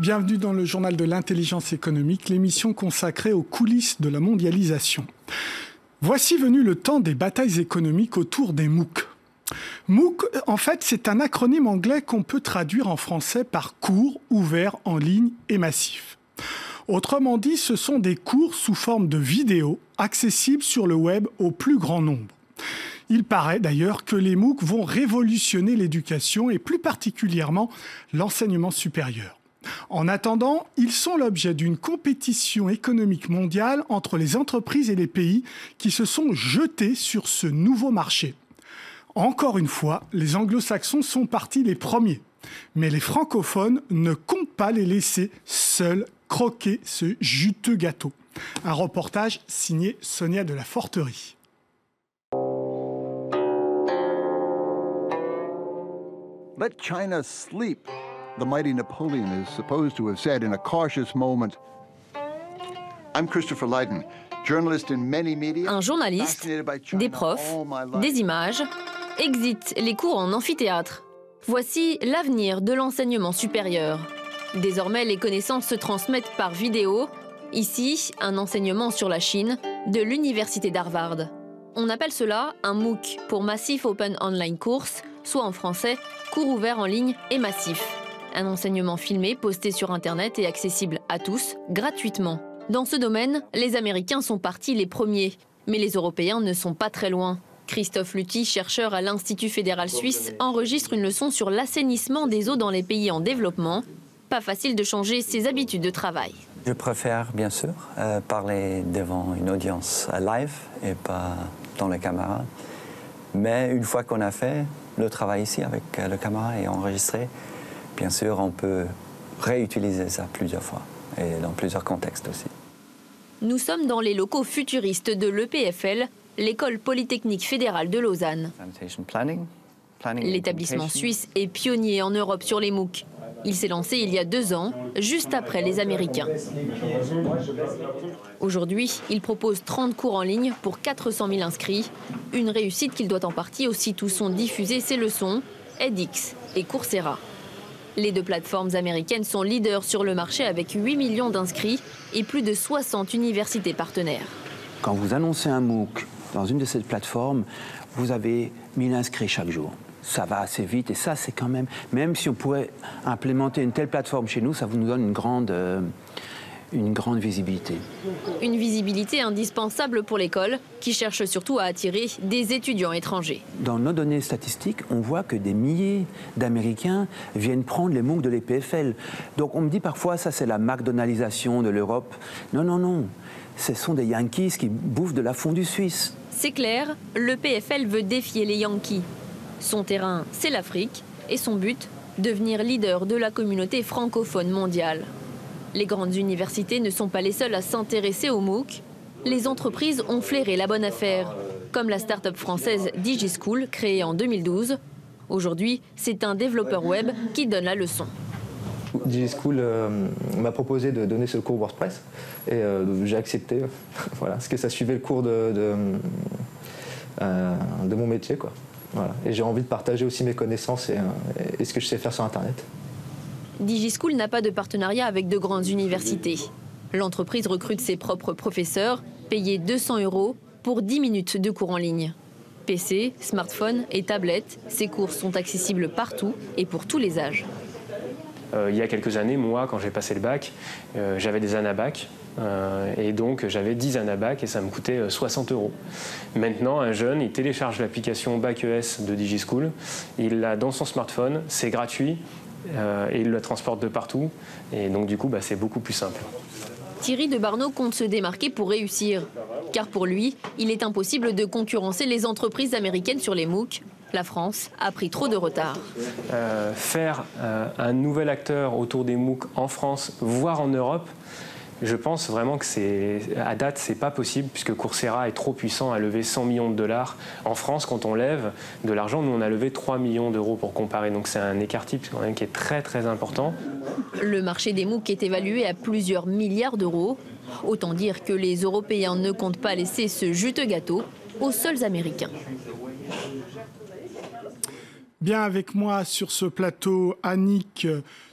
Bienvenue dans le journal de l'intelligence économique, l'émission consacrée aux coulisses de la mondialisation. Voici venu le temps des batailles économiques autour des MOOC. MOOC, en fait, c'est un acronyme anglais qu'on peut traduire en français par cours ouvert en ligne et massif. Autrement dit, ce sont des cours sous forme de vidéos accessibles sur le web au plus grand nombre. Il paraît d'ailleurs que les MOOC vont révolutionner l'éducation et plus particulièrement l'enseignement supérieur. En attendant, ils sont l'objet d'une compétition économique mondiale entre les entreprises et les pays qui se sont jetés sur ce nouveau marché. Encore une fois, les anglo-saxons sont partis les premiers. Mais les francophones ne comptent pas les laisser seuls croquer ce juteux gâteau. Un reportage signé Sonia de la Forterie. Let China sleep, the mighty Napoleon is supposed to have said in a cautious moment. I'm Christopher Lydon, journalist in many media. Un journaliste, des profs, des images, exit les cours en amphithéâtre. Voici l'avenir de l'enseignement supérieur. Désormais, les connaissances se transmettent par vidéo. Ici, un enseignement sur la Chine de l'Université d'Harvard. On appelle cela un MOOC pour Massive Open Online Course, soit en français cours ouvert en ligne et massif. Un enseignement filmé, posté sur Internet et accessible à tous, gratuitement. Dans ce domaine, les Américains sont partis les premiers, mais les Européens ne sont pas très loin. Christophe Lutti, chercheur à l'Institut fédéral suisse, enregistre une leçon sur l'assainissement des eaux dans les pays en développement. Pas facile de changer ses habitudes de travail. Je préfère bien sûr euh, parler devant une audience live et pas dans la caméra. Mais une fois qu'on a fait le travail ici avec le caméra et enregistré, bien sûr, on peut réutiliser ça plusieurs fois et dans plusieurs contextes aussi. Nous sommes dans les locaux futuristes de l'EPFL, l'école polytechnique fédérale de Lausanne. L'établissement suisse est pionnier en Europe sur les MOOC. Il s'est lancé il y a deux ans, juste après les Américains. Aujourd'hui, il propose 30 cours en ligne pour 400 000 inscrits. Une réussite qu'il doit en partie aussi où sont diffusées ses leçons, edX et Coursera. Les deux plateformes américaines sont leaders sur le marché avec 8 millions d'inscrits et plus de 60 universités partenaires. Quand vous annoncez un MOOC dans une de ces plateformes, vous avez 1000 inscrits chaque jour ça va assez vite. Et ça, c'est quand même, même si on pourrait implémenter une telle plateforme chez nous, ça vous nous donne une grande, euh, une grande visibilité. Une visibilité indispensable pour l'école, qui cherche surtout à attirer des étudiants étrangers. Dans nos données statistiques, on voit que des milliers d'Américains viennent prendre les MOOC de l'EPFL. Donc on me dit parfois, ça c'est la McDonaldisation de l'Europe. Non, non, non. Ce sont des Yankees qui bouffent de la fondue suisse. C'est clair, le PFL veut défier les Yankees. Son terrain, c'est l'Afrique, et son but, devenir leader de la communauté francophone mondiale. Les grandes universités ne sont pas les seules à s'intéresser au MOOC. Les entreprises ont flairé la bonne affaire, comme la start-up française DigiSchool, créée en 2012. Aujourd'hui, c'est un développeur web qui donne la leçon. DigiSchool euh, m'a proposé de donner ce cours WordPress et euh, j'ai accepté, voilà, parce que ça suivait le cours de, euh, mon métier. Et j'ai envie de partager aussi mes connaissances et, ce que je sais faire sur Internet. DigiSchool n'a pas de partenariat avec de grandes universités. L'entreprise recrute ses propres professeurs, payés 200 euros pour 10 minutes de cours en ligne. PC, smartphone et tablette, ces cours sont accessibles partout et pour tous les âges. Euh, il y a quelques années, moi, quand j'ai passé le bac, euh, j'avais des anabacs euh, et donc j'avais 10 anabacs et ça me coûtait 60 euros. Maintenant, un jeune, il télécharge l'application Bac ES de DigiSchool, il l'a dans son smartphone, c'est gratuit et il le transporte de partout. Et donc du coup, bah, c'est beaucoup plus simple. Thierry de Barneau compte se démarquer pour réussir. Car pour lui, il est impossible de concurrencer les entreprises américaines sur les MOOC la France a pris trop de retard. Euh, faire euh, un nouvel acteur autour des MOOC en France, voire en Europe, je pense vraiment que c'est à date c'est pas possible puisque Coursera est trop puissant à lever 100 millions de dollars en France quand on lève de l'argent nous on a levé 3 millions d'euros pour comparer donc c'est un écart type quand même qui est très très important. Le marché des MOOC est évalué à plusieurs milliards d'euros. Autant dire que les Européens ne comptent pas laisser ce juteux gâteau aux seuls Américains. Bien avec moi sur ce plateau, Annick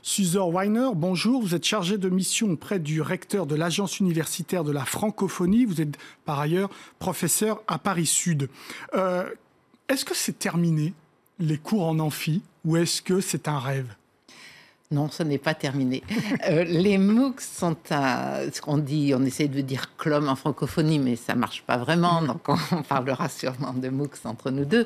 Suzer-Weiner. Bonjour, vous êtes chargée de mission auprès du recteur de l'Agence universitaire de la francophonie. Vous êtes par ailleurs professeur à Paris Sud. Euh, est-ce que c'est terminé, les cours en amphi, ou est-ce que c'est un rêve? Non, ce n'est pas terminé. Euh, les MOOC sont un, ce qu'on dit, on essaie de dire CLOM en francophonie, mais ça marche pas vraiment, donc on parlera sûrement de MOOC entre nous deux.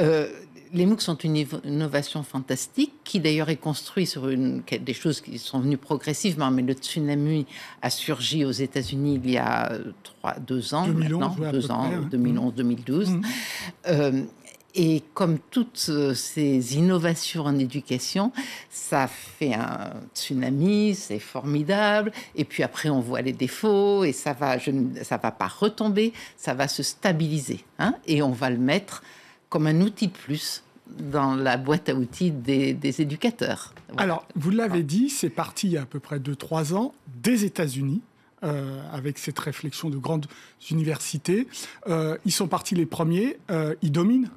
Euh, les MOOC sont une innovation fantastique qui d'ailleurs est construite sur une, des choses qui sont venues progressivement, mais le tsunami a surgi aux États-Unis il y a trois, deux ans 2011, maintenant, deux ans, 2011-2012. Mmh. Et comme toutes euh, ces innovations en éducation, ça fait un tsunami, c'est formidable. Et puis après, on voit les défauts et ça va, je, ça va pas retomber, ça va se stabiliser. Hein, et on va le mettre comme un outil de plus dans la boîte à outils des, éducateurs. Alors, vous l'avez dit, c'est parti il y a à peu près 2-3 ans des États-Unis. Euh, avec cette réflexion de grandes universités. Euh, ils sont partis les premiers, ils dominent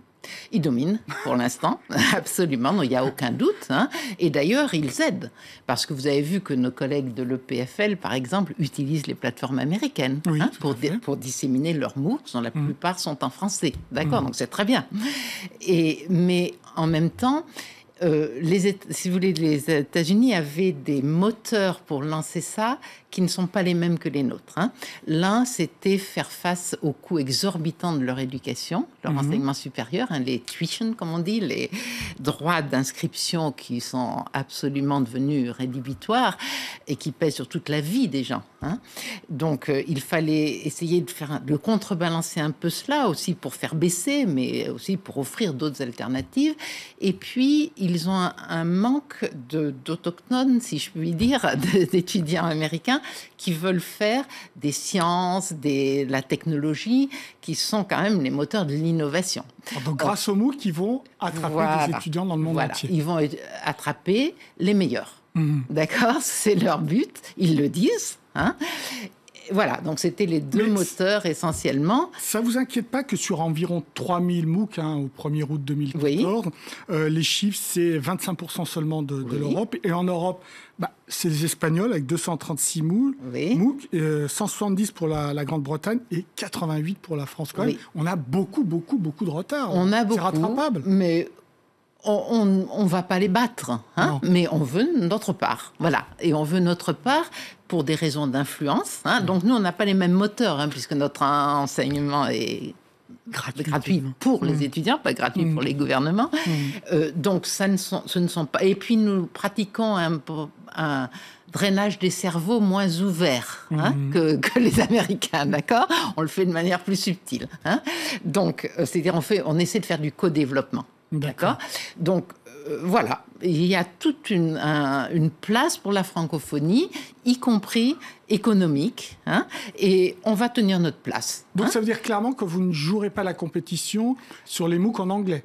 ils dominent pour l'instant, absolument, il n'y a aucun doute. Hein. Et d'ailleurs, ils aident, parce que vous avez vu que nos collègues de l'EPFL, par exemple, utilisent les plateformes américaines hein, pour, pour, disséminer leurs MOOCs, dont la mmh. plupart sont en français. D'accord, mmh. donc c'est très bien. Et, mais en même temps, euh, les, si vous voulez, les États-Unis avaient des moteurs pour lancer ça qui ne sont pas les mêmes que les nôtres. Hein. L'un, c'était faire face aux coûts exorbitants de leur éducation, leur mhm. enseignement supérieur, hein, les tuition, comme on dit, les droits d'inscription qui sont absolument devenus rédhibitoires et qui pèsent sur toute la vie des gens. Hein. Donc, euh, il fallait essayer de faire de contrebalancer un peu cela aussi pour faire baisser, mais aussi pour offrir d'autres alternatives. Et puis, ils ont un, un manque d'autochtones, si je puis dire, d'étudiants américains qui veulent faire des sciences, des, la technologie, qui sont quand même les moteurs de l'innovation. Donc, grâce aux MOOC, ils vont attraper des étudiants dans le monde entier. Ils vont attraper les meilleurs. Mhm. D'accord? C'est leur but. Ils le disent. Hein voilà, donc c'était les deux moteurs essentiellement. Ça vous inquiète pas que sur environ 3000 MOOC hein, au 1er août 2014, euh, les chiffres, c'est 25% seulement de, l'Europe. Et en Europe, bah, c'est les Espagnols avec 236 MOOC, MOOC 170 pour la, Grande-Bretagne et 88 pour la France. Quand même, on a beaucoup, beaucoup, beaucoup de retard. On a beaucoup. C'est rattrapable. Mais on ne va pas les battre, hein, mais on veut notre part. Voilà. Et on veut notre part pour des raisons d'influence. Hein. Donc nous, on n'a pas les mêmes moteurs, hein, puisque notre enseignement est gratuit, pour les mmh. étudiants, pas gratuit pour mmh. les gouvernements. Mmh. Euh, donc ça ne sont, ce ne sont pas... Et puis nous pratiquons un, un drainage des cerveaux moins ouvert que, que, les Américains, d'accord? On le fait de manière plus subtile. Donc, euh, c'est-à-dire on, fait, on essaie de faire du co-développement. D'accord Donc, euh, voilà, il y a toute une, une, place pour la francophonie, y compris économique, hein, et on va tenir notre place. Donc hein. ça veut dire clairement que vous ne jouerez pas la compétition sur les MOOC en anglais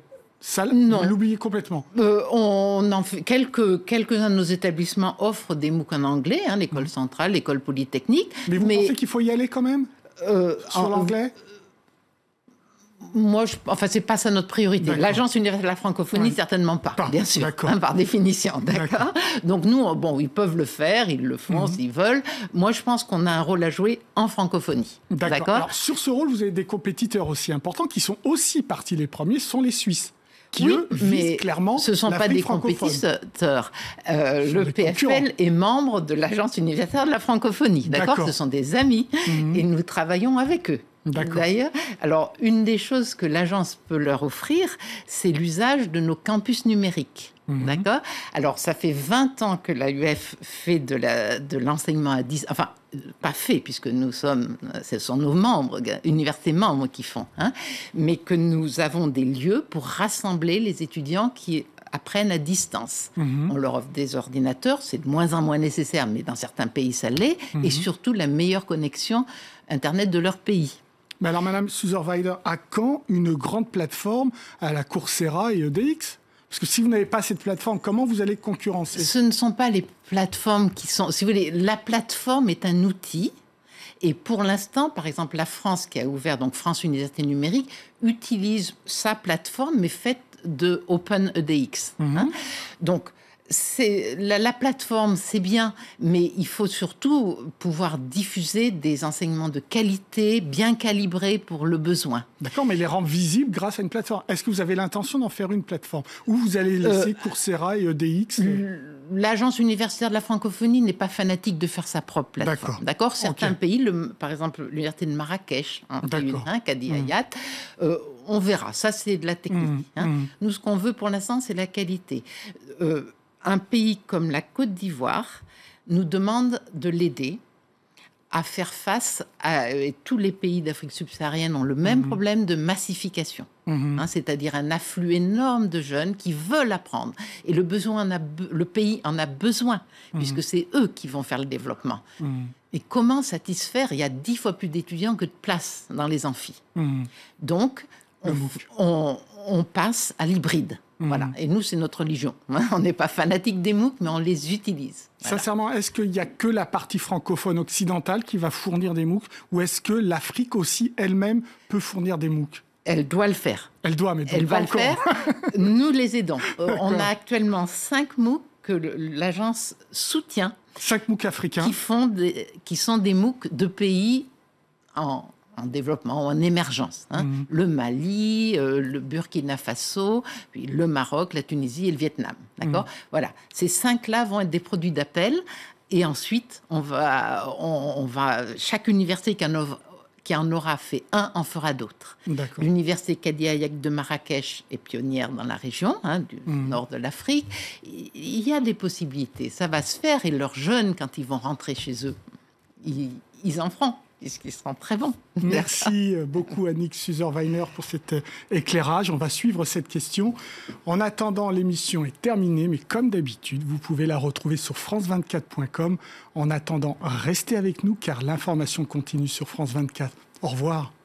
ça, non. L'oubliez complètement. Euh, on en fait quelques quelques-uns de nos établissements offrent des MOOC en anglais, hein, l'école mmh. centrale, l'école polytechnique. Mais vous pensez qu'il faut y aller quand même? Euh, sur l'anglais? Moi, je, enfin, c'est pas ça notre priorité. L'agence universelle de la francophonie, certainement pas, bien sûr, hein, par définition, d'accord. Donc nous, bon, ils peuvent le faire, ils le font mhm. s'ils veulent. Moi, je pense qu'on a un rôle à jouer en francophonie, d'accord. Alors sur ce rôle, vous avez des compétiteurs aussi importants qui sont aussi partis les premiers, sont les Suisses. Qui, oui, eux, mais clairement ce ne sont pas des compétiteurs. Euh, le PFL est membre de l'Agence universelle de la francophonie. D'accord Ce sont des amis mhm. et nous travaillons avec eux. D'ailleurs, alors une des choses que l'agence peut leur offrir, c'est l'usage de nos campus numériques. Mhm. D'accord? Alors, ça fait 20 ans que l'AUF fait de l'enseignement à 10... Enfin, pas fait, puisque nous sommes... Ce sont nos membres, universités membres qui font. Hein, mais que nous avons des lieux pour rassembler les étudiants qui apprennent à distance. Mhm. On leur offre des ordinateurs, c'est de moins en moins nécessaire, mais dans certains pays, ça l'est. Et mhm. surtout, la meilleure connexion Internet de leur pays. Mais alors, Madame Suzerweider, à quand une grande plateforme à la Coursera et EDX parce que si vous n'avez pas cette plateforme, comment vous allez concurrencer? Ce ne sont pas les plateformes qui sont. Si vous voulez, la plateforme est un outil. Et pour l'instant, par exemple, la France qui a ouvert, donc France Université Numérique, utilise sa plateforme, mais faite de OpenEDX. Mhm. hein. Donc, c'est la, la plateforme, c'est bien, mais il faut surtout pouvoir diffuser des enseignements de qualité, bien calibrés pour le besoin. D'accord, mais les rend visibles grâce à une plateforme. Est-ce que vous avez l'intention d'en faire une plateforme? Ou vous allez laisser Coursera et EDX euh, L'agence universitaire de la francophonie n'est pas fanatique de faire sa propre plateforme. D'accord. Certains pays, le- par exemple l'université de Marrakech, hein, est une, D'accord. hein, Hayat, euh, on verra. Ça, c'est de la technique. Mm, hein. mm. Nous, ce qu'on veut pour l'instant, c'est la qualité. Euh, un pays comme la Côte d'Ivoire nous demande de l'aider à faire face à et tous les pays d'Afrique subsaharienne ont le même problème de massification, Mhm. hein, c'est-à-dire un afflux énorme de jeunes qui veulent apprendre et le besoin en a be- le pays en a besoin puisque c'est eux qui vont faire le développement. Mhm. Et comment satisfaire Il y a dix fois plus d'étudiants que de places dans les amphis. Mhm. Donc, on, on- on passe à l'hybride. Mhm. Voilà. Et nous, c'est notre religion. On n'est pas fanatique des MOOC, mais on les utilise. Voilà. Sincèrement, est-ce qu'il n'y a que la partie francophone occidentale qui va fournir des MOOC ou est-ce que l'Afrique aussi elle-même peut fournir des MOOC? Elle doit le faire. Elle doit, mais donc Elle va le faire. Nous les aidons. Euh, on a actuellement cinq MOOC que l'agence soutient, Cinq MOOC africains. qui, font des, qui sont des MOOC de pays en, en développement, en émergence. hein. Mhm. Le Mali, euh, le Burkina Faso, puis le Maroc, la Tunisie et le Vietnam. D'accord? Mhm. Voilà. Ces cinq-là vont être des produits d'appel. Et ensuite, on va, on, on va, chaque université qui en, aura, qui en aura fait un en fera d'autres. D'accord. L'université Kadi Hayek de Marrakech est pionnière dans la région, hein, du Mhm. nord de l'Afrique. Il y a des possibilités, ça va se faire et leurs jeunes, quand ils vont rentrer chez eux, ils, ils en feront, puisqu'ils seront très bons. Merci beaucoup Annick Suzer-Weiner pour cet euh, éclairage. On va suivre cette question. En attendant, l'émission est terminée, mais comme d'habitude, vous pouvez la retrouver sur france24.com. En attendant, restez avec nous car l'information continue sur France 24. Au revoir.